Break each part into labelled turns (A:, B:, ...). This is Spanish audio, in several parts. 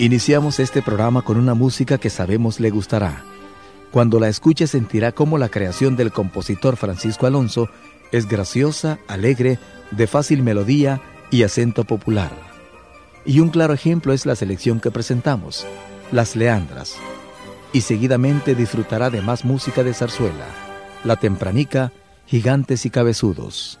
A: Iniciamos este programa con una música que sabemos le gustará. Cuando la escuche sentirá cómo la creación del compositor Francisco Alonso es graciosa, alegre, de fácil melodía y acento popular. Y un claro ejemplo es la selección que presentamos, Las Leandras. Y seguidamente disfrutará de más música de zarzuela, La Tempranica, Gigantes y Cabezudos.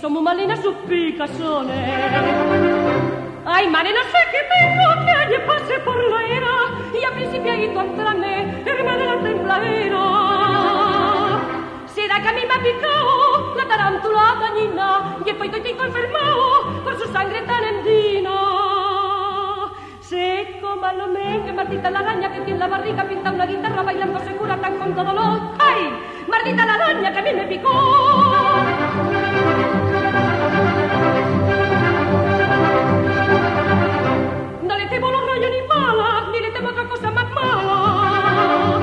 B: somos malina su picazone. Ay, mare, no sé qué tengo que ayer pase por la era y a principio ahí tu entrame, hermana la tembladera. Será que a mí me ha picado la tarántula dañina y después estoy enfermado por su sangre tan endina. Seco, que maldita la araña que tiene la barriga, pinta una guitarra bailando segura tan con todo dolor. ¡Ay! Maldita la araña que a mí me picó. No le temo los rayos ni malas, ni le temo otra cosa más mala.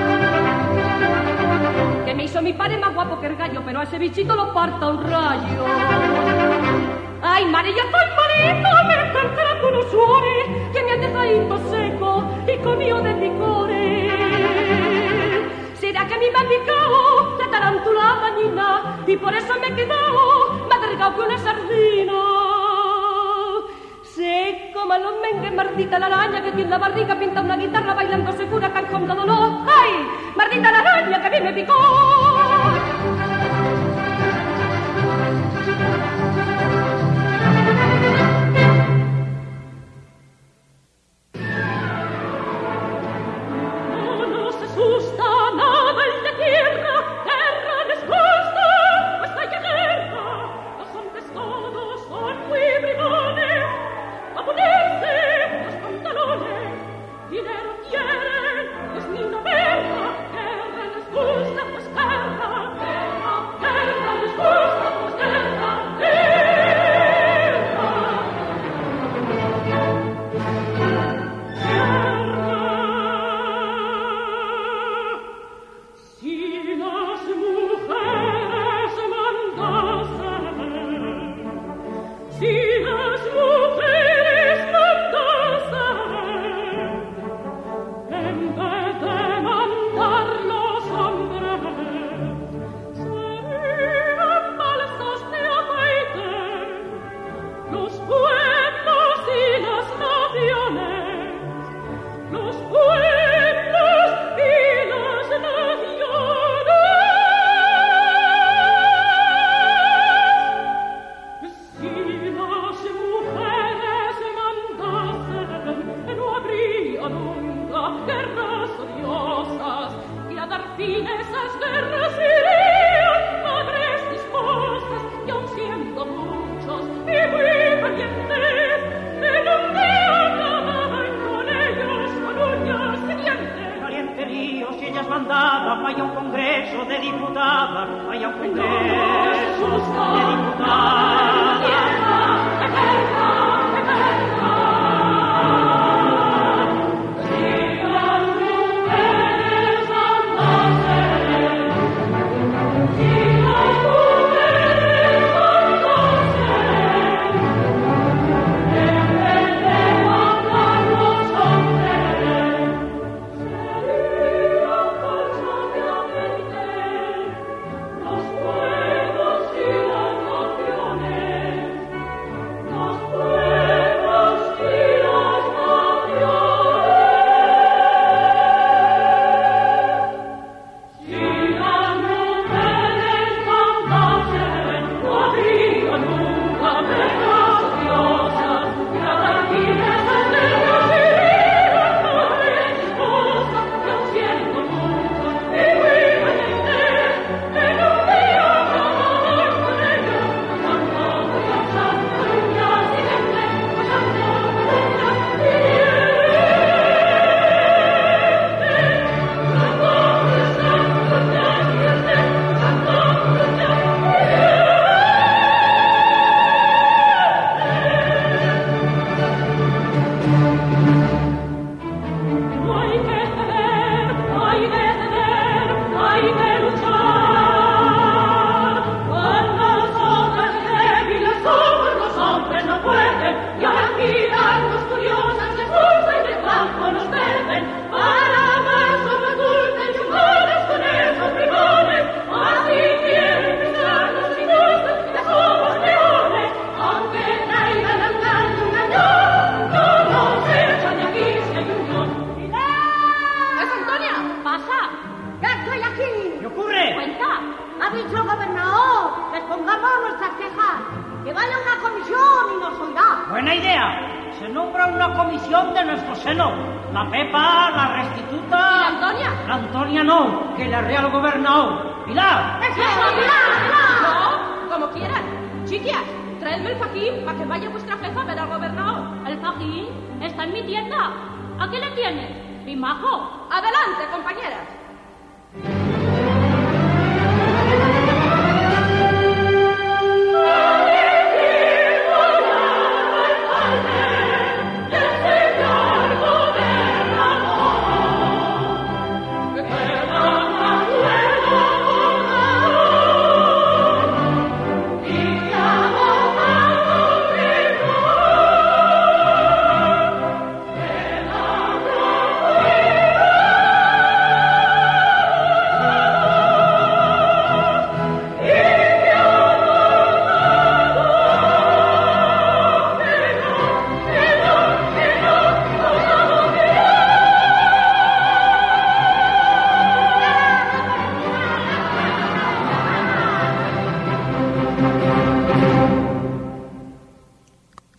B: Que me hizo mi padre más guapo que el gallo, pero a ese bichito lo parta un rayo. Ay, madre, yo estoy malito, me están entrando unos suores que me han dejado seco y comido de picores. Será que a mí me ha picado la tarántula dañina y por eso me he quedado más delgado que una sardina. Seco, malo mengue, mardita la araña que tiene la barriga, pinta una guitarra bailando segura tan con dolor. ¡Ay! Mardita la araña que a mí me picó.
C: aiutava, aiutava, aiutava, aiutava,
D: dicho gobernador, les pongamos nuestras quejas, que vaya una comisión y nos oirá.
C: Buena idea, se nombra una comisión de nuestro seno, la Pepa, la Restituta...
B: ¿Y la Antonia?
C: La Antonia no, que la Real Gobernador. ¡Pilar!
B: ¡Eso, Pilar, Pilar! No, como quieran. Chiquias, traedme el fajín para que vaya vuestra jefa a ver al gobernador.
E: ¿El fajín? Está en mi tienda. ¿A qué le tienes? Mi majo.
B: Adelante, compañeras.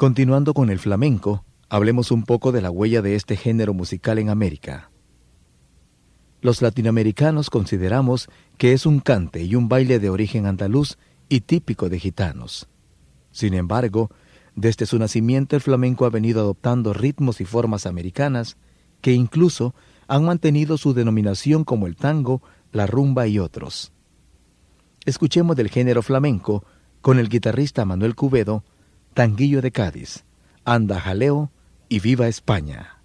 F: Continuando con el flamenco, hablemos un poco de la huella de este género musical en América. Los latinoamericanos consideramos que es un cante y un baile de origen andaluz y típico de gitanos. Sin embargo, desde su nacimiento el flamenco ha venido adoptando ritmos y formas americanas que incluso han mantenido su denominación como el tango, la rumba y otros. Escuchemos del género flamenco con el guitarrista Manuel Cubedo Tanguillo de Cádiz, Anda Jaleo y Viva España.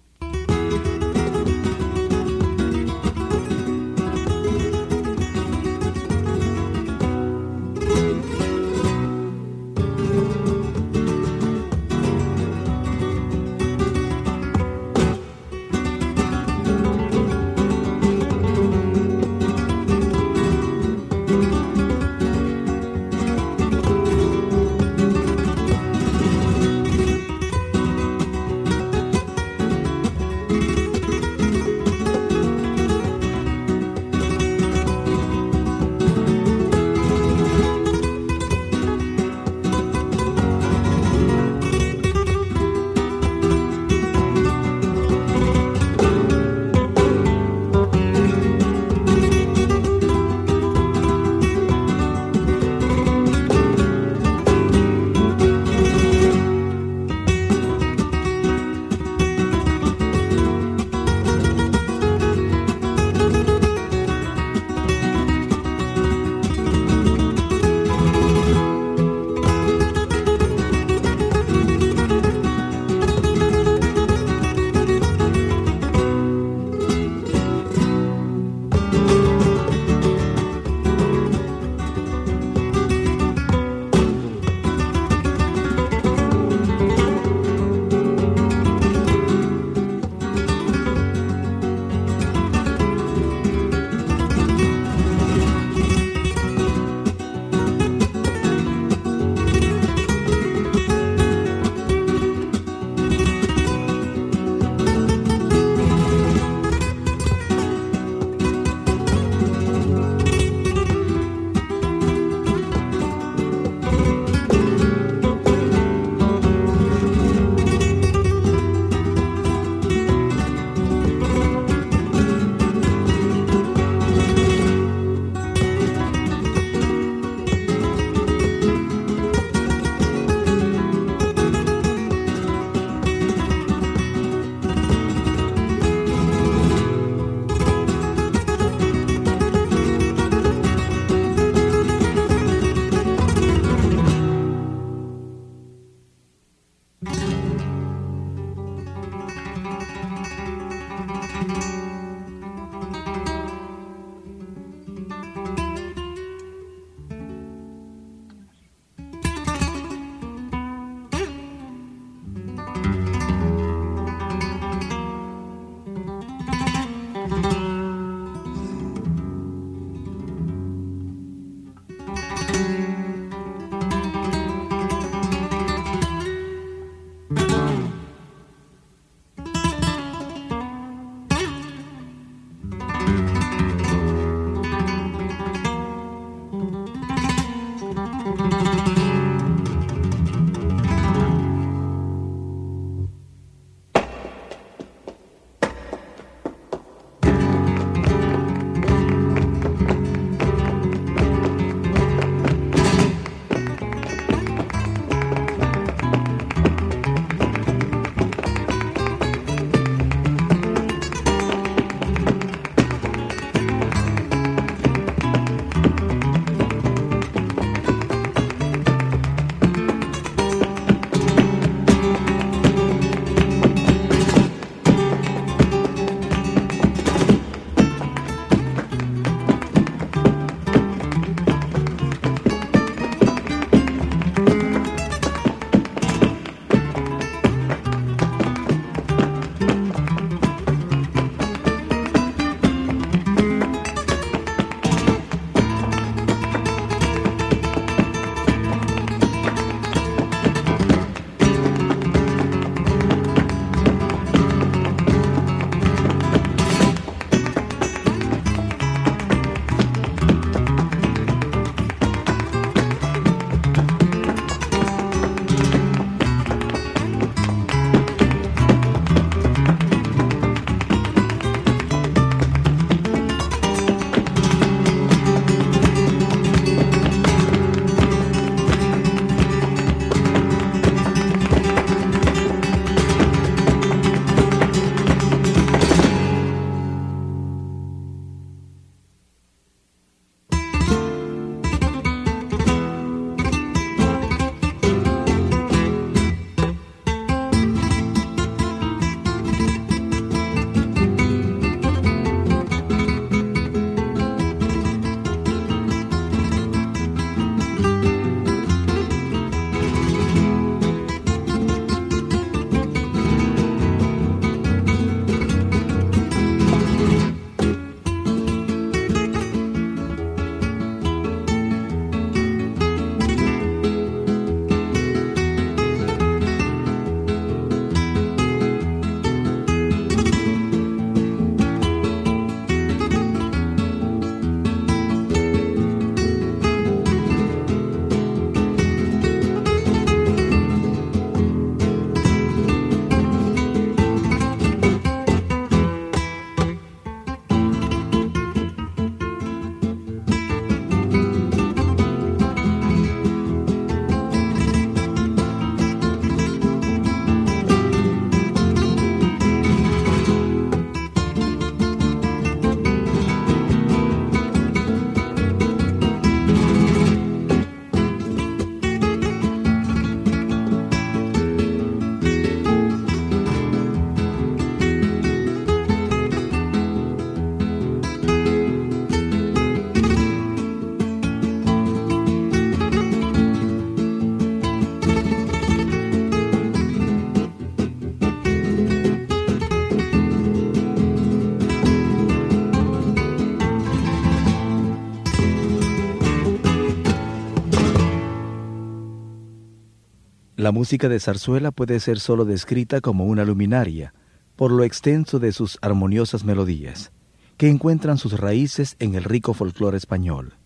G: La música de zarzuela puede ser sólo descrita como una luminaria, por lo extenso de sus armoniosas melodías, que encuentran sus raíces en el rico folclore español.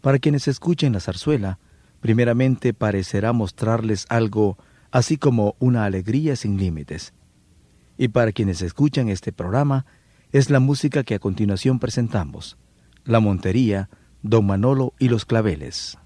G: Para quienes escuchen la zarzuela, primeramente parecerá mostrarles algo así como una alegría sin límites. Y para quienes escuchan este programa, es la música que a continuación presentamos, la montería, don Manolo y los claveles.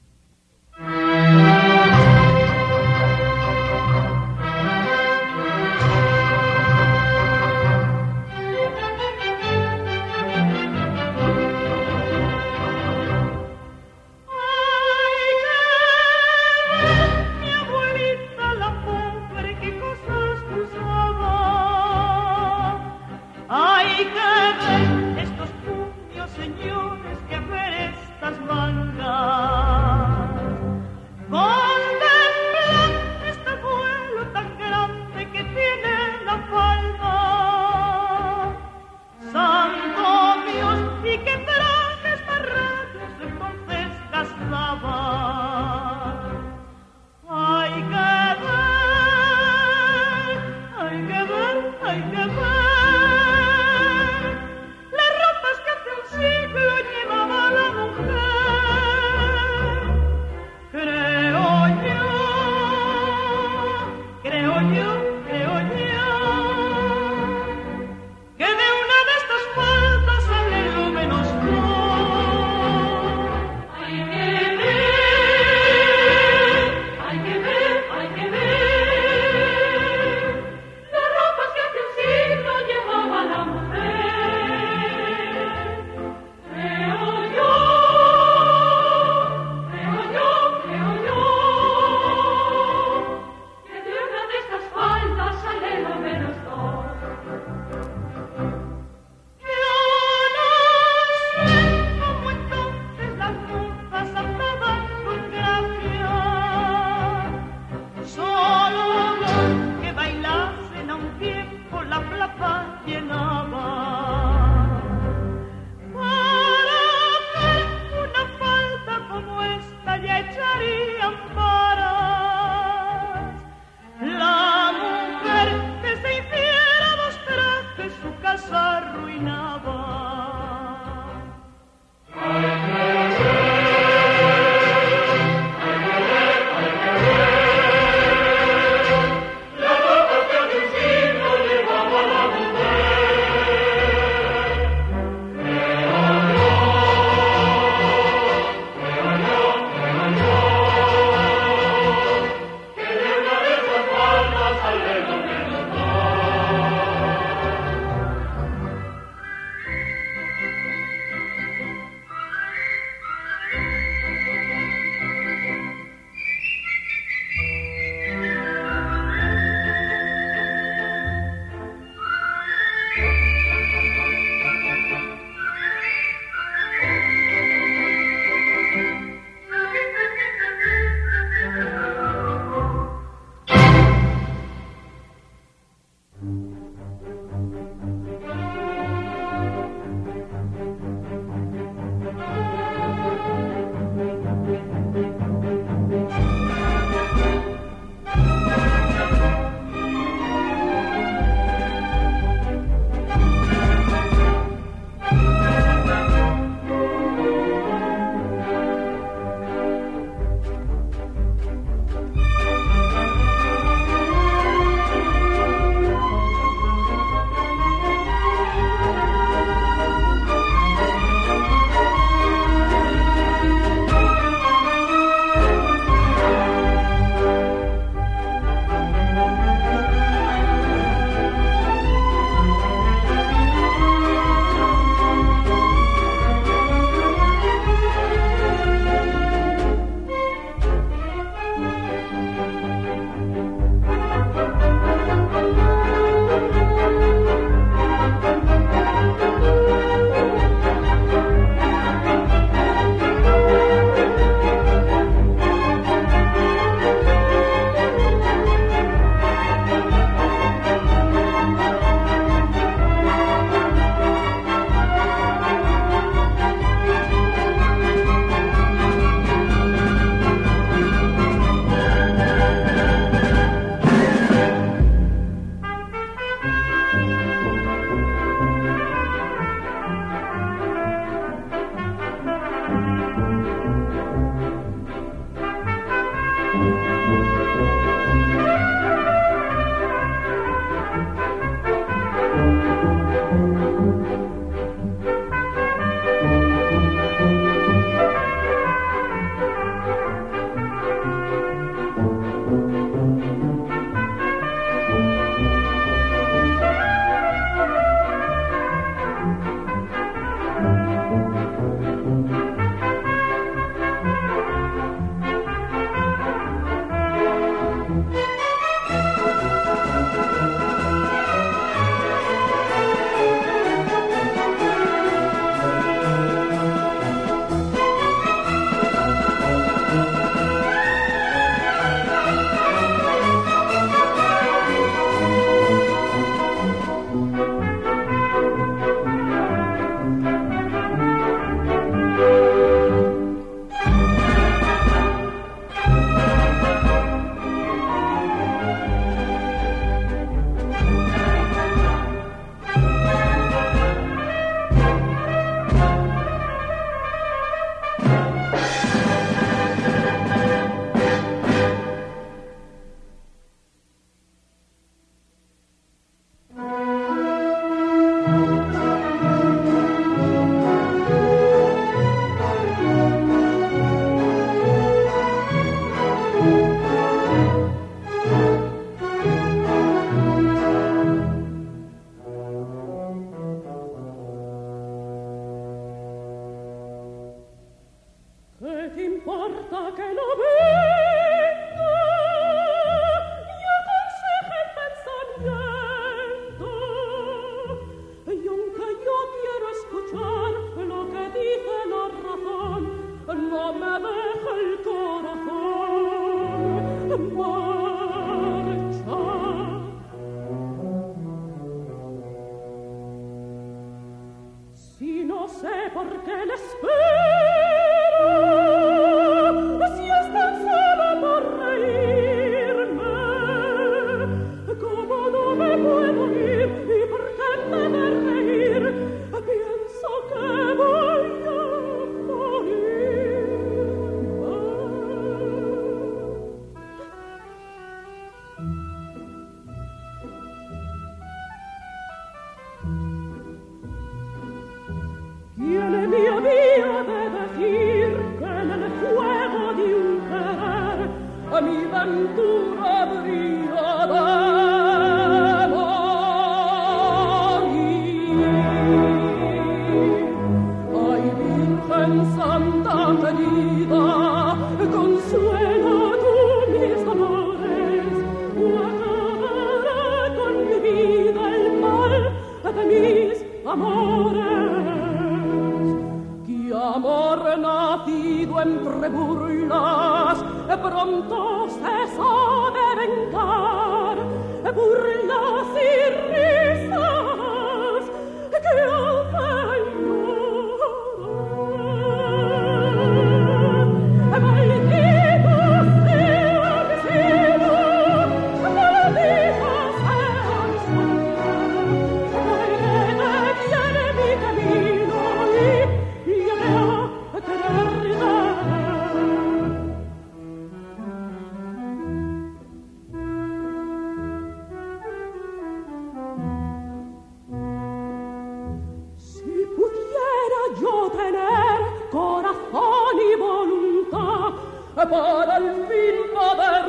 B: Al fin poder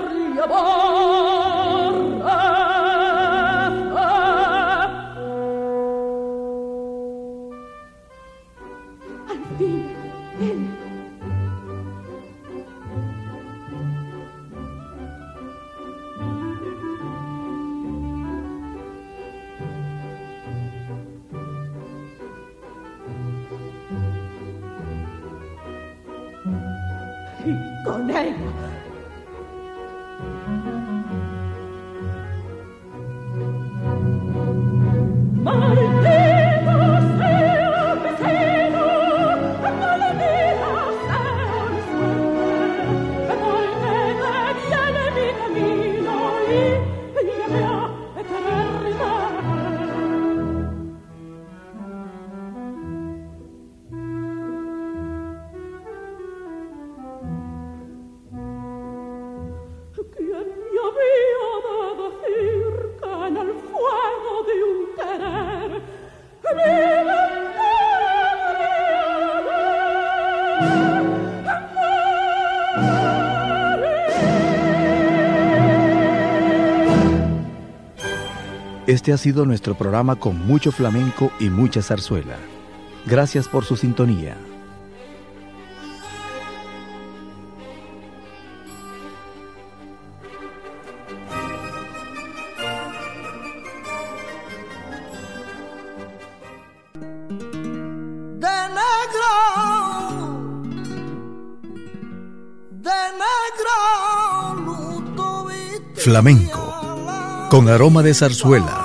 F: Este ha sido nuestro programa con mucho flamenco y mucha zarzuela. Gracias por su sintonía.
H: de negro, de negro, luto viste
F: Flamenco,
H: la
F: con aroma de zarzuela.